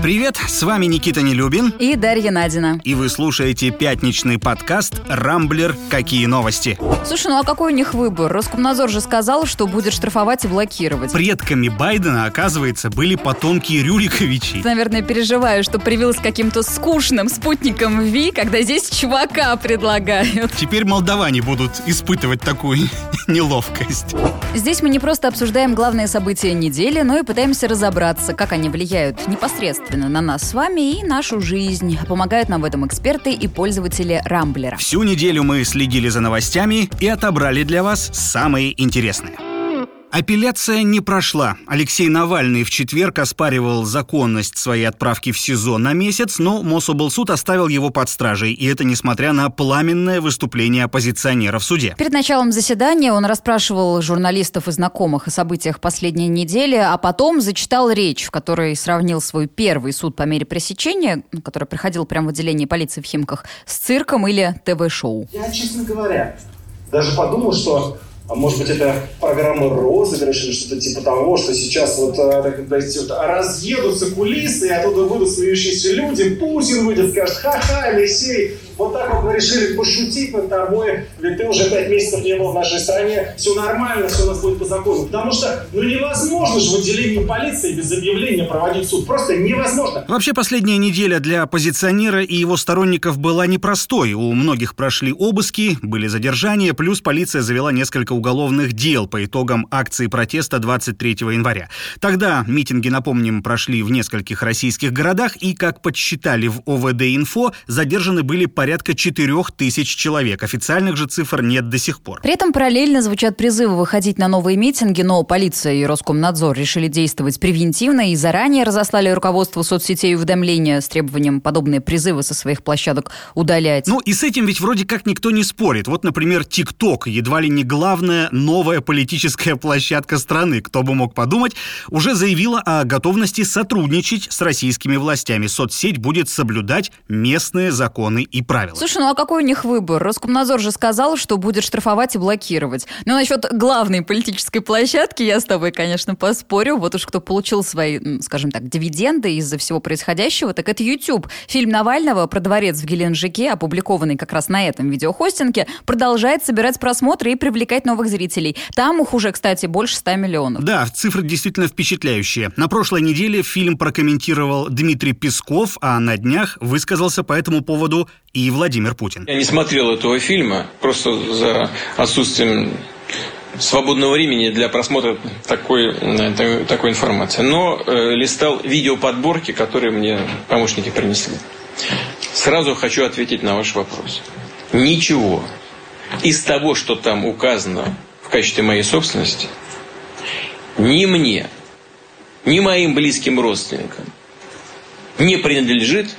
Привет, с вами Никита Нелюбин. И Дарья Надина. И вы слушаете пятничный подкаст «Рамблер. Какие новости?». Слушай, ну а какой у них выбор? Роскомнадзор же сказал, что будет штрафовать и блокировать. Предками Байдена, оказывается, были потомки Рюриковичей. Ты, наверное, переживаешь, что привился каким-то скучным спутником Ви, когда здесь чувака предлагают. Теперь молдаване будут испытывать такую неловкость. Здесь мы не просто обсуждаем главные события недели, но и пытаемся разобраться, как они влияют непосредственно непосредственно на нас с вами и нашу жизнь. Помогают нам в этом эксперты и пользователи Рамблера. Всю неделю мы следили за новостями и отобрали для вас самые интересные. Апелляция не прошла. Алексей Навальный в четверг оспаривал законность своей отправки в СИЗО на месяц, но Мособлсуд оставил его под стражей, и это несмотря на пламенное выступление оппозиционера в суде. Перед началом заседания он расспрашивал журналистов и знакомых о событиях последней недели, а потом зачитал речь, в которой сравнил свой первый суд по мере пресечения, который проходил прямо в отделении полиции в Химках, с цирком или ТВ-шоу. Я, честно говоря, даже подумал, что а может быть, это программа розыгрыш или что-то типа того, что сейчас вот, э, так сказать, вот разъедутся кулисы, и оттуда выйдут смеющиеся люди, Путин выйдет, скажет, ха-ха, Алексей, вот так вот мы решили пошутить над тобой, ведь ты уже пять месяцев не был в нашей стране, все нормально, все у нас будет по закону. Потому что, ну невозможно же в отделении полиции без объявления проводить суд. Просто невозможно. Вообще, последняя неделя для оппозиционера и его сторонников была непростой. У многих прошли обыски, были задержания, плюс полиция завела несколько уголовных дел по итогам акции протеста 23 января. Тогда митинги, напомним, прошли в нескольких российских городах, и, как подсчитали в ОВД-инфо, задержаны были порядка порядка 4 тысяч человек. Официальных же цифр нет до сих пор. При этом параллельно звучат призывы выходить на новые митинги, но полиция и Роскомнадзор решили действовать превентивно и заранее разослали руководству соцсетей уведомления с требованием подобные призывы со своих площадок удалять. Ну и с этим ведь вроде как никто не спорит. Вот, например, ТикТок, едва ли не главная новая политическая площадка страны, кто бы мог подумать, уже заявила о готовности сотрудничать с российскими властями. Соцсеть будет соблюдать местные законы и права правила. Слушай, ну а какой у них выбор? Роскомнадзор же сказал, что будет штрафовать и блокировать. Ну, насчет главной политической площадки я с тобой, конечно, поспорю. Вот уж кто получил свои, скажем так, дивиденды из-за всего происходящего, так это YouTube. Фильм Навального про дворец в Геленджике, опубликованный как раз на этом видеохостинге, продолжает собирать просмотры и привлекать новых зрителей. Там их уже, кстати, больше 100 миллионов. Да, цифры действительно впечатляющие. На прошлой неделе фильм прокомментировал Дмитрий Песков, а на днях высказался по этому поводу и Владимир Путин. Я не смотрел этого фильма просто за отсутствием свободного времени для просмотра такой, э, такой информации. Но э, листал видеоподборки, которые мне помощники принесли. Сразу хочу ответить на ваш вопрос. Ничего из того, что там указано в качестве моей собственности, ни мне, ни моим близким родственникам не принадлежит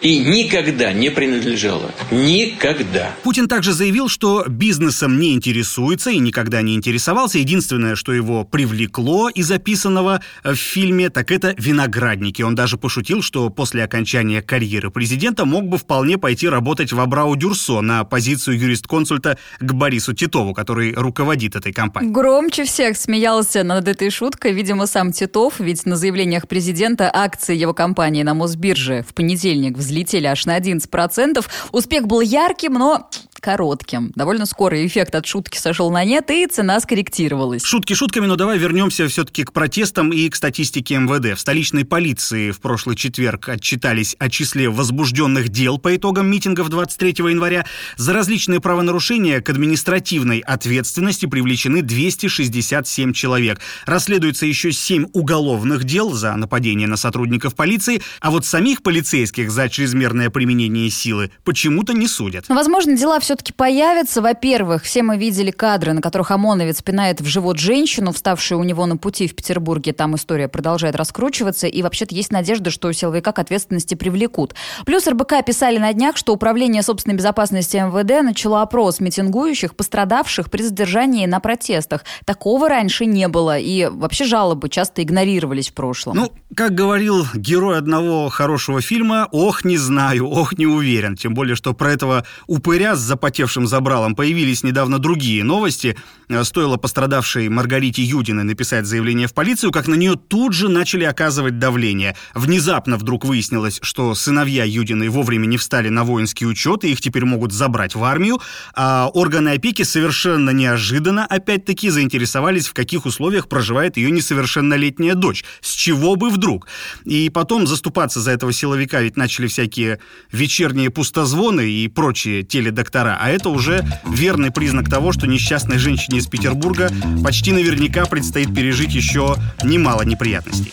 и никогда не принадлежала. Никогда. Путин также заявил, что бизнесом не интересуется и никогда не интересовался. Единственное, что его привлекло из записанного в фильме, так это виноградники. Он даже пошутил, что после окончания карьеры президента мог бы вполне пойти работать в Абрау Дюрсо на позицию юрист-консульта к Борису Титову, который руководит этой компанией. Громче всех смеялся над этой шуткой, видимо, сам Титов, ведь на заявлениях президента акции его компании на Мосбирже в понедельник в взлетели аж на 11%. Успех был ярким, но коротким. Довольно скоро эффект от шутки сошел на нет, и цена скорректировалась. Шутки шутками, но давай вернемся все-таки к протестам и к статистике МВД. В столичной полиции в прошлый четверг отчитались о числе возбужденных дел по итогам митингов 23 января. За различные правонарушения к административной ответственности привлечены 267 человек. Расследуется еще 7 уголовных дел за нападение на сотрудников полиции, а вот самих полицейских за чрезмерное применение силы почему-то не судят. Возможно, дела все-таки появятся. Во-первых, все мы видели кадры, на которых ОМОНовец пинает в живот женщину, вставшую у него на пути в Петербурге. Там история продолжает раскручиваться. И вообще-то есть надежда, что силовика к ответственности привлекут. Плюс РБК писали на днях, что Управление собственной безопасности МВД начало опрос митингующих, пострадавших при задержании на протестах. Такого раньше не было. И вообще жалобы часто игнорировались в прошлом. Ну, как говорил герой одного хорошего фильма, ох, не знаю, ох, не уверен. Тем более, что про этого упыря с запотевшим забралом появились недавно другие новости. Э, стоило пострадавшей Маргарите Юдиной написать заявление в полицию, как на нее тут же начали оказывать давление. Внезапно вдруг выяснилось, что сыновья Юдиной вовремя не встали на воинский учет, и их теперь могут забрать в армию, а органы опеки совершенно неожиданно, опять-таки, заинтересовались, в каких условиях проживает ее несовершеннолетняя дочь. С чего бы вдруг? И потом заступаться за этого силовика ведь начали всякие вечерние пустозвоны и прочие теледоктора, а это уже верный признак того, что несчастной женщине из Петербурга почти наверняка предстоит пережить еще немало неприятностей.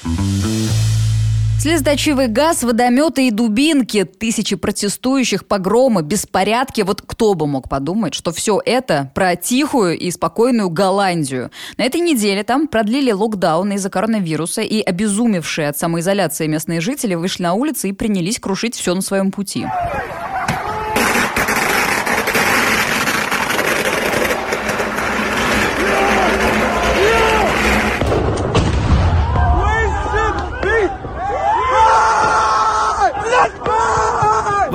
Слезоточивый газ, водометы и дубинки, тысячи протестующих, погромы, беспорядки. Вот кто бы мог подумать, что все это про тихую и спокойную Голландию. На этой неделе там продлили локдаун из-за коронавируса, и обезумевшие от самоизоляции местные жители вышли на улицы и принялись крушить все на своем пути.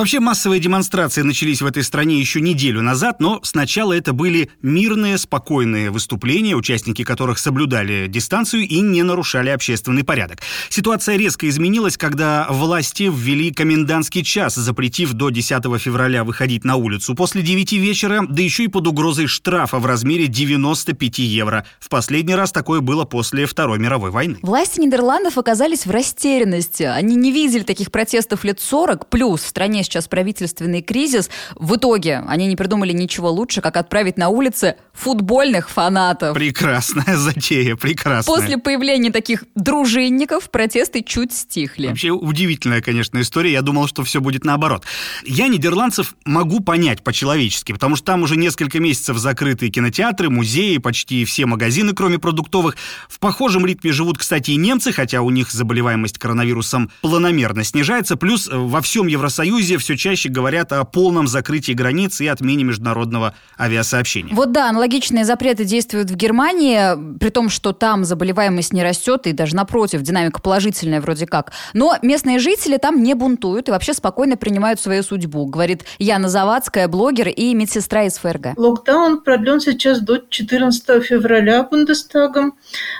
Вообще массовые демонстрации начались в этой стране еще неделю назад, но сначала это были мирные, спокойные выступления, участники которых соблюдали дистанцию и не нарушали общественный порядок. Ситуация резко изменилась, когда власти ввели комендантский час, запретив до 10 февраля выходить на улицу после 9 вечера, да еще и под угрозой штрафа в размере 95 евро. В последний раз такое было после Второй мировой войны. Власти Нидерландов оказались в растерянности. Они не видели таких протестов лет 40, плюс в стране сейчас правительственный кризис. В итоге они не придумали ничего лучше, как отправить на улицы футбольных фанатов. Прекрасная затея, прекрасная. После появления таких дружинников протесты чуть стихли. Вообще удивительная, конечно, история. Я думал, что все будет наоборот. Я нидерландцев могу понять по-человечески, потому что там уже несколько месяцев закрыты кинотеатры, музеи, почти все магазины, кроме продуктовых. В похожем ритме живут, кстати, и немцы, хотя у них заболеваемость коронавирусом планомерно снижается. Плюс во всем Евросоюзе все чаще говорят о полном закрытии границ и отмене международного авиасообщения. Вот да, аналогичные запреты действуют в Германии, при том, что там заболеваемость не растет, и даже напротив, динамика положительная вроде как. Но местные жители там не бунтуют и вообще спокойно принимают свою судьбу, говорит Яна Завадская, блогер и медсестра из ФРГ. Локдаун продлен сейчас до 14 февраля Бундестагом,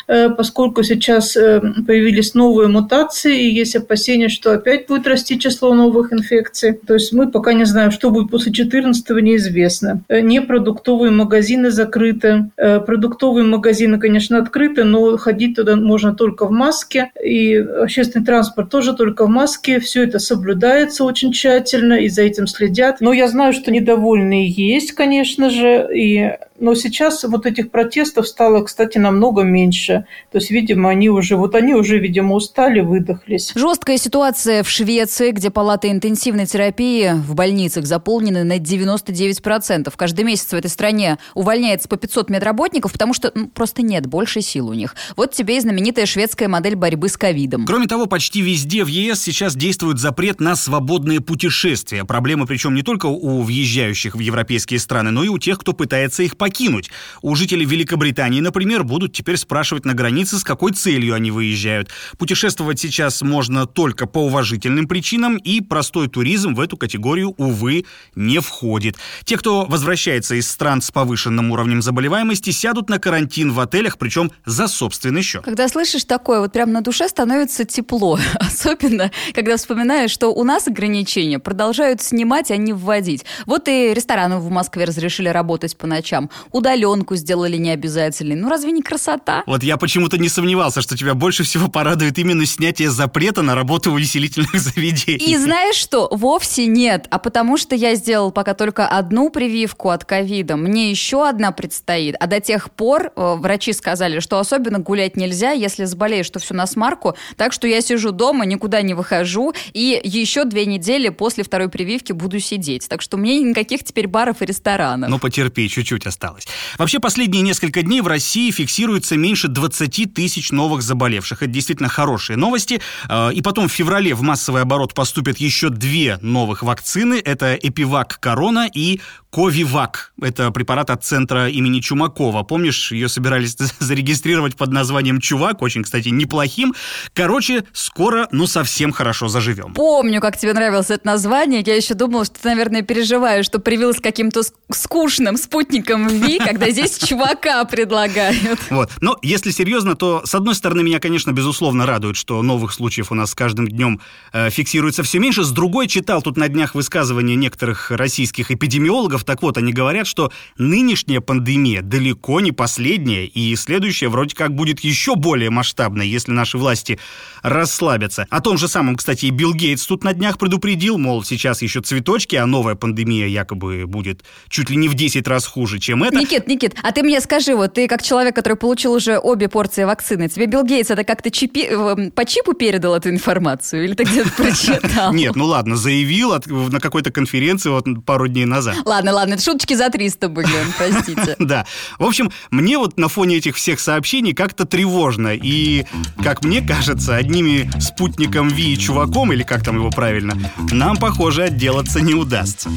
э, поскольку сейчас э, появились новые мутации, и есть опасения, что опять будет расти число новых инфекций. То есть мы пока не знаем, что будет после 14 неизвестно. Э, Непродуктовые магазины закрыты. Э, продуктовые магазины, конечно, открыты, но ходить туда можно только в маске. И общественный транспорт тоже только в маске. Все это соблюдается очень тщательно, и за этим следят. Но я знаю, что недовольные есть, конечно же, и но сейчас вот этих протестов стало, кстати, намного меньше. То есть, видимо, они уже, вот они уже, видимо, устали, выдохлись. Жесткая ситуация в Швеции, где палаты интенсивной терапии в больницах заполнены на 99%. Каждый месяц в этой стране увольняется по 500 медработников, потому что ну, просто нет больше сил у них. Вот тебе и знаменитая шведская модель борьбы с ковидом. Кроме того, почти везде в ЕС сейчас действует запрет на свободные путешествия. Проблема причем не только у въезжающих в европейские страны, но и у тех, кто пытается их покинуть покинуть. У жителей Великобритании, например, будут теперь спрашивать на границе, с какой целью они выезжают. Путешествовать сейчас можно только по уважительным причинам, и простой туризм в эту категорию, увы, не входит. Те, кто возвращается из стран с повышенным уровнем заболеваемости, сядут на карантин в отелях, причем за собственный счет. Когда слышишь такое, вот прям на душе становится тепло. Особенно, когда вспоминаешь, что у нас ограничения продолжают снимать, а не вводить. Вот и рестораны в Москве разрешили работать по ночам удаленку сделали необязательной. Ну разве не красота? Вот я почему-то не сомневался, что тебя больше всего порадует именно снятие запрета на работу в увеселительных заведениях. И знаешь что? Вовсе нет. А потому что я сделал пока только одну прививку от ковида. Мне еще одна предстоит. А до тех пор э, врачи сказали, что особенно гулять нельзя, если заболеешь, что все на смарку. Так что я сижу дома, никуда не выхожу. И еще две недели после второй прививки буду сидеть. Так что мне никаких теперь баров и ресторанов. Ну потерпи, чуть-чуть осталось. Осталось. Вообще, последние несколько дней в России фиксируется меньше 20 тысяч новых заболевших. Это действительно хорошие новости. Э, и потом в феврале в массовый оборот поступят еще две новых вакцины. Это Эпивак Корона и Ковивак. Это препарат от центра имени Чумакова. Помнишь, ее собирались зарегистрировать под названием Чувак, очень, кстати, неплохим. Короче, скоро, ну, совсем хорошо заживем. Помню, как тебе нравилось это название. Я еще думала, что ты, наверное, переживаешь, что привилась каким-то скучным спутником Ви, когда здесь Чувака предлагают. Вот. Но если серьезно, то, с одной стороны, меня, конечно, безусловно радует, что новых случаев у нас с каждым днем э, фиксируется все меньше. С другой, читал тут на днях высказывания некоторых российских эпидемиологов. Так вот, они говорят, что нынешняя пандемия далеко не последняя, и следующая вроде как будет еще более масштабной, если наши власти расслабятся. О том же самом, кстати, и Билл Гейтс тут на днях предупредил, мол, сейчас еще цветочки, а новая пандемия якобы будет чуть ли не в 10 раз хуже, чем это. Никит, Никит, а ты мне скажи, вот ты как человек, который получил уже обе порции вакцины, тебе Билл Гейтс это как-то чипи... Э, по чипу передал эту информацию? Или ты где-то прочитал? Нет, ну ладно, заявил на какой-то конференции вот пару дней назад. Ладно, ладно, ладно, это шуточки за 300 были, простите. Да. В общем, мне вот на фоне этих всех сообщений как-то тревожно. И, как мне кажется, одними спутником Ви и чуваком, или как там его правильно, нам, похоже, отделаться не удастся.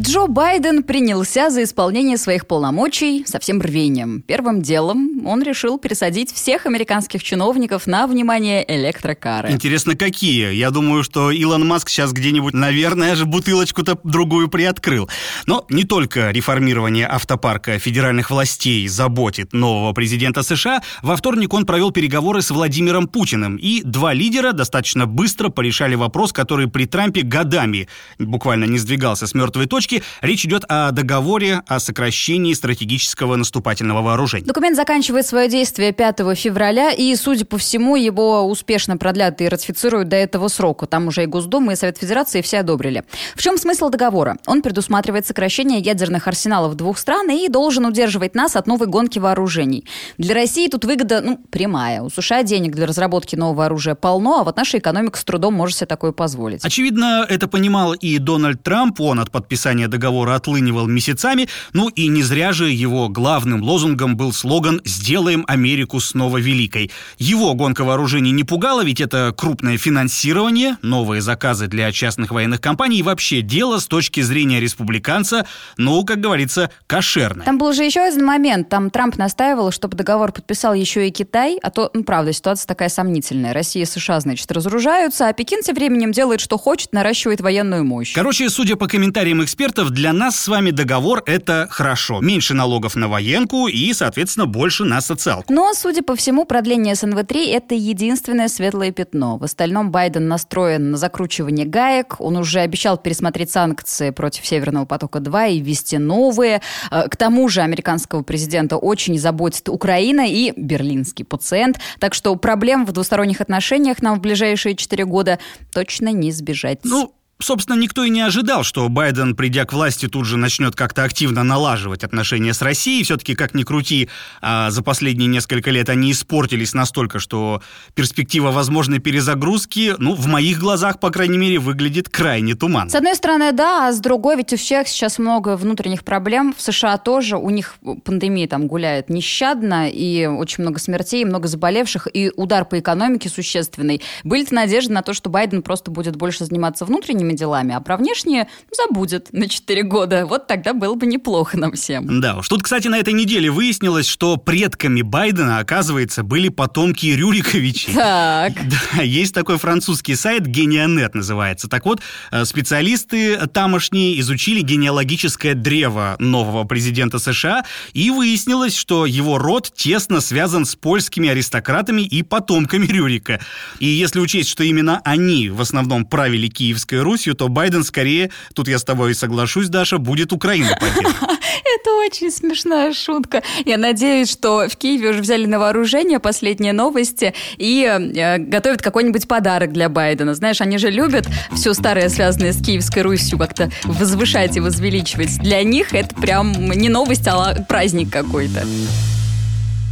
Джо Байден принялся за исполнение своих полномочий со всем рвением. Первым делом он решил пересадить всех американских чиновников на, внимание, электрокары. Интересно, какие? Я думаю, что Илон Маск сейчас где-нибудь, наверное, же бутылочку-то другую приоткрыл. Но не только реформирование автопарка федеральных властей заботит нового президента США. Во вторник он провел переговоры с Владимиром Путиным, и два лидера достаточно быстро порешали вопрос, который при Трампе годами буквально не сдвигался с мертвой точки, точки, речь идет о договоре о сокращении стратегического наступательного вооружения. Документ заканчивает свое действие 5 февраля, и, судя по всему, его успешно продлят и ратифицируют до этого срока. Там уже и Госдума, и Совет Федерации все одобрили. В чем смысл договора? Он предусматривает сокращение ядерных арсеналов двух стран и должен удерживать нас от новой гонки вооружений. Для России тут выгода, ну, прямая. У США денег для разработки нового оружия полно, а вот наша экономика с трудом может себе такое позволить. Очевидно, это понимал и Дональд Трамп. Он от подписания подписания договора отлынивал месяцами, ну и не зря же его главным лозунгом был слоган «Сделаем Америку снова великой». Его гонка вооружений не пугала, ведь это крупное финансирование, новые заказы для частных военных компаний и вообще дело с точки зрения республиканца, ну, как говорится, кошерное. Там был же еще один момент, там Трамп настаивал, чтобы договор подписал еще и Китай, а то, ну, правда, ситуация такая сомнительная. Россия и США, значит, разоружаются, а Пекин тем временем делает, что хочет, наращивает военную мощь. Короче, судя по комментариям экспертов, экспертов, для нас с вами договор – это хорошо. Меньше налогов на военку и, соответственно, больше на социалку. Но, судя по всему, продление СНВ-3 – это единственное светлое пятно. В остальном Байден настроен на закручивание гаек. Он уже обещал пересмотреть санкции против Северного потока-2 и ввести новые. Э, к тому же американского президента очень заботит Украина и берлинский пациент. Так что проблем в двусторонних отношениях нам в ближайшие четыре года точно не избежать. Ну, Собственно, никто и не ожидал, что Байден, придя к власти, тут же начнет как-то активно налаживать отношения с Россией. Все-таки, как ни крути, а за последние несколько лет они испортились настолько, что перспектива возможной перезагрузки, ну, в моих глазах, по крайней мере, выглядит крайне туманно. С одной стороны, да, а с другой, ведь у всех сейчас много внутренних проблем. В США тоже, у них пандемия там гуляет нещадно, и очень много смертей, много заболевших, и удар по экономике существенный. Были надежды на то, что Байден просто будет больше заниматься внутренними внутренними делами, а про внешние забудет на 4 года. Вот тогда было бы неплохо нам всем. Да уж. Тут, кстати, на этой неделе выяснилось, что предками Байдена, оказывается, были потомки Рюриковичей. Так. Да, есть такой французский сайт, Генианет называется. Так вот, э, специалисты тамошние изучили генеалогическое древо нового президента США, и выяснилось, что его род тесно связан с польскими аристократами и потомками Рюрика. И если учесть, что именно они в основном правили Киевской Русью, Белоруссию, то Байден скорее, тут я с тобой соглашусь, Даша, будет Украину поддерживать. Это очень смешная шутка. Я надеюсь, что в Киеве уже взяли на вооружение последние новости и э, готовят какой-нибудь подарок для Байдена. Знаешь, они же любят все старое, связанное с Киевской Русью, как-то возвышать и возвеличивать. Для них это прям не новость, а праздник какой-то.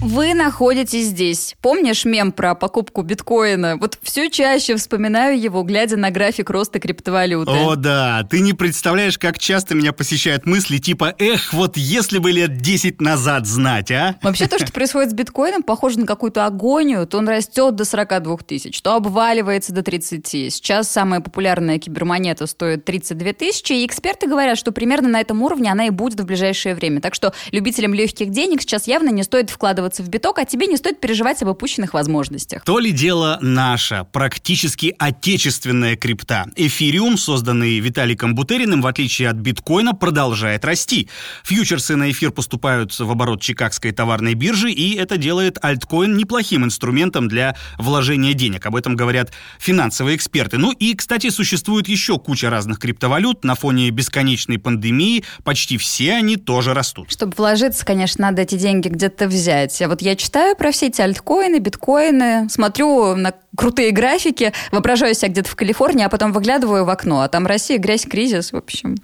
Вы находитесь здесь. Помнишь мем про покупку биткоина? Вот все чаще вспоминаю его, глядя на график роста криптовалюты. О, да. Ты не представляешь, как часто меня посещают мысли типа «Эх, вот если бы лет 10 назад знать, а?» Вообще то, что происходит с биткоином, похоже на какую-то агонию. То он растет до 42 тысяч, то обваливается до 30. Сейчас самая популярная кибермонета стоит 32 тысячи, и эксперты говорят, что примерно на этом уровне она и будет в ближайшее время. Так что любителям легких денег сейчас явно не стоит вкладываться вкладываться в биток, а тебе не стоит переживать об упущенных возможностях. То ли дело наша, практически отечественная крипта. Эфириум, созданный Виталиком Бутериным, в отличие от биткоина, продолжает расти. Фьючерсы на эфир поступают в оборот Чикагской товарной биржи, и это делает альткоин неплохим инструментом для вложения денег. Об этом говорят финансовые эксперты. Ну и, кстати, существует еще куча разных криптовалют. На фоне бесконечной пандемии почти все они тоже растут. Чтобы вложиться, конечно, надо эти деньги где-то взять делать. Вот я читаю про все эти альткоины, биткоины, смотрю на крутые графики, воображаю себя где-то в Калифорнии, а потом выглядываю в окно, а там Россия, грязь, кризис, в общем,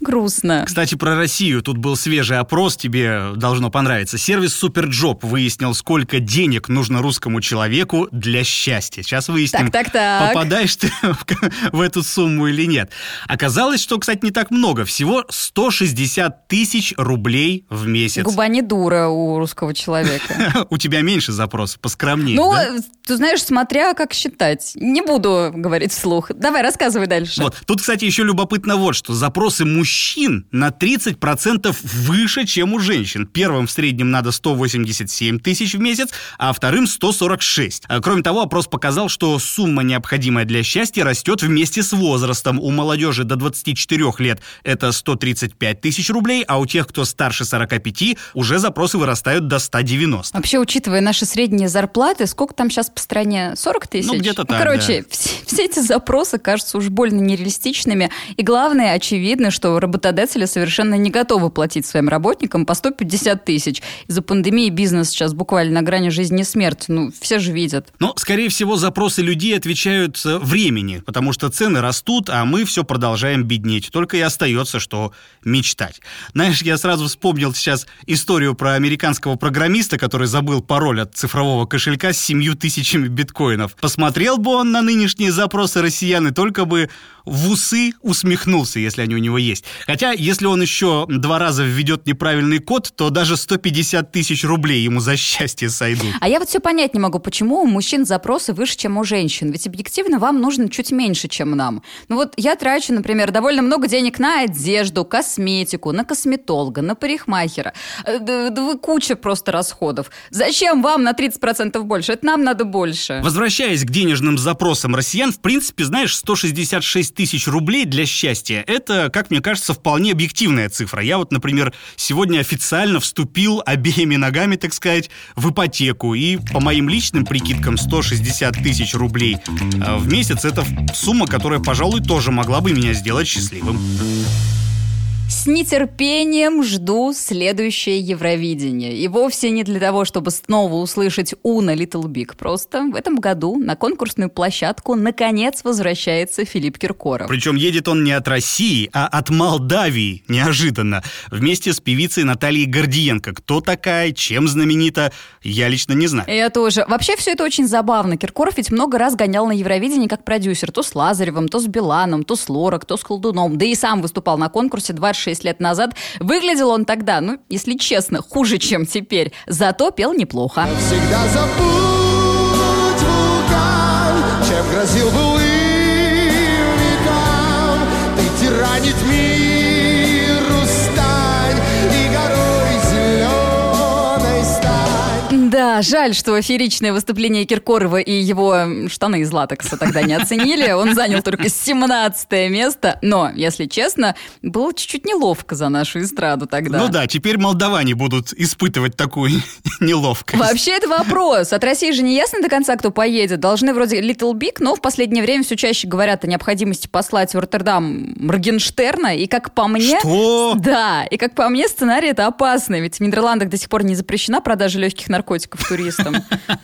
грустно. Кстати, про Россию. Тут был свежий опрос, тебе должно понравиться. Сервис Superjob выяснил, сколько денег нужно русскому человеку для счастья. Сейчас выясним, так, так, так. попадаешь ты в эту сумму или нет. Оказалось, что, кстати, не так много. Всего 160 тысяч рублей в месяц. Губа не дура у русского человека. У тебя меньше запросов, поскромнее. Ну, ты знаешь, смотря как считать. Не буду говорить вслух. Давай, рассказывай дальше. Вот. Тут, кстати, еще любопытно вот что. Запросы мужчин на 30% выше, чем у женщин. Первым в среднем надо 187 тысяч в месяц, а вторым 146. А, кроме того, опрос показал, что сумма, необходимая для счастья, растет вместе с возрастом. У молодежи до 24 лет это 135 тысяч рублей, а у тех, кто старше 45, уже запросы вырастают до 190. Вообще, учитывая наши средние зарплаты, сколько там сейчас по стране? 40 40 тысяч? Ну, где-то так, Короче, да. все, все эти запросы кажутся уж больно нереалистичными. И главное, очевидно, что работодатели совершенно не готовы платить своим работникам по 150 тысяч. Из-за пандемии бизнес сейчас буквально на грани жизни и смерти. Ну, все же видят. Но, скорее всего, запросы людей отвечают э, времени, потому что цены растут, а мы все продолжаем беднеть. Только и остается, что мечтать. Знаешь, я сразу вспомнил сейчас историю про американского программиста, который забыл пароль от цифрового кошелька с семью тысячами биткоинов. Посмотрел бы он на нынешние запросы россиян и только бы в усы усмехнулся, если они у него есть. Хотя, если он еще два раза введет неправильный код, то даже 150 тысяч рублей ему за счастье сойдут. А я вот все понять не могу, почему у мужчин запросы выше, чем у женщин. Ведь объективно вам нужно чуть меньше, чем нам. Ну вот я трачу, например, довольно много денег на одежду, косметику, на косметолога, на парикмахера. Э, куча просто расходов. Зачем вам на 30% больше? Это нам надо больше. Возвращаясь к денежным запросам россиян, в принципе, знаешь, 166 10 тысяч рублей для счастья – это, как мне кажется, вполне объективная цифра. Я вот, например, сегодня официально вступил обеими ногами, так сказать, в ипотеку. И по моим личным прикидкам 160 тысяч рублей э, в месяц – это сумма, которая, пожалуй, тоже могла бы меня сделать счастливым. С нетерпением жду следующее Евровидение. И вовсе не для того, чтобы снова услышать Уна Little Big. Просто в этом году на конкурсную площадку наконец возвращается Филипп Киркоров. Причем едет он не от России, а от Молдавии. Неожиданно. Вместе с певицей Натальей Гордиенко. Кто такая, чем знаменита, я лично не знаю. Я тоже. Вообще все это очень забавно. Киркоров ведь много раз гонял на Евровидении как продюсер. То с Лазаревым, то с Биланом, то с Лорак, то с Колдуном. Да и сам выступал на конкурсе 26 6 лет назад. Выглядел он тогда, ну, если честно, хуже, чем теперь. Зато пел неплохо. Всегда забудь жаль, что фееричное выступление Киркорова и его штаны из латекса тогда не оценили. Он занял только 17 место. Но, если честно, было чуть-чуть неловко за нашу эстраду тогда. Ну да, теперь молдаване будут испытывать такую неловкость. Вообще это вопрос. От России же не ясно до конца, кто поедет. Должны вроде Little Big, но в последнее время все чаще говорят о необходимости послать в Роттердам Моргенштерна. И как по мне... Что? Да, и как по мне, сценарий это опасно. Ведь в Нидерландах до сих пор не запрещена продажа легких наркотиков туристам.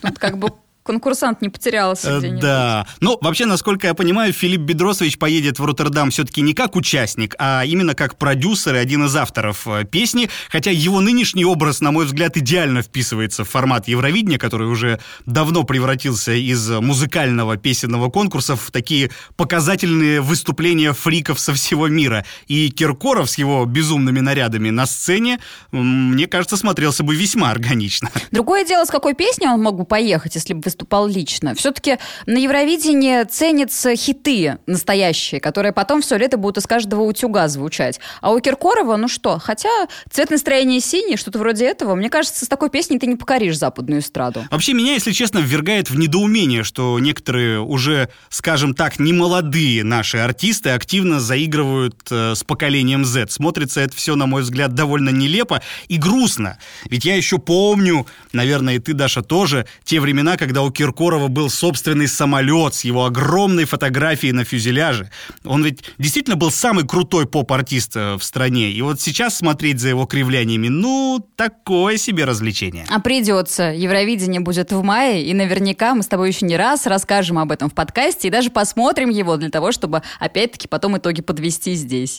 Тут как бы конкурсант не потерялся Э, где-нибудь. Да. Ну, вообще, насколько я понимаю, Филипп Бедросович поедет в Роттердам все-таки не как участник, а именно как продюсер и один из авторов э, песни. Хотя его нынешний образ, на мой взгляд, идеально вписывается в формат Евровидения, который уже давно превратился из музыкального песенного конкурса в такие показательные выступления фриков со всего мира. И Киркоров с его безумными нарядами на сцене, мне кажется, смотрелся бы весьма органично. Другое дело, с какой песней он мог бы поехать, если бы выступал лично. Все-таки на Евровидении ценятся хиты настоящие, которые потом все лето будут из каждого утюга звучать. А у Киркорова, ну что, хотя цвет настроения синий, что-то вроде этого, мне кажется, с такой песней ты не покоришь западную эстраду. Вообще меня, если честно, ввергает в недоумение, что некоторые уже, скажем так, немолодые наши артисты активно заигрывают э, с поколением Z. Смотрится это все, на мой взгляд, довольно нелепо и грустно. Ведь я еще помню, наверное, и ты, Даша, тоже, те времена, когда у Киркорова был собственный самолет с его огромной фотографией на фюзеляже. Он ведь действительно был самый крутой поп-артист э, в стране. И вот сейчас смотреть за его кривляниями, ну, такое себе развлечение. А придется. Евровидение будет в мае, и наверняка мы с тобой еще не раз расскажем об этом в подкасте и даже посмотрим его для того, чтобы опять-таки потом итоги подвести здесь.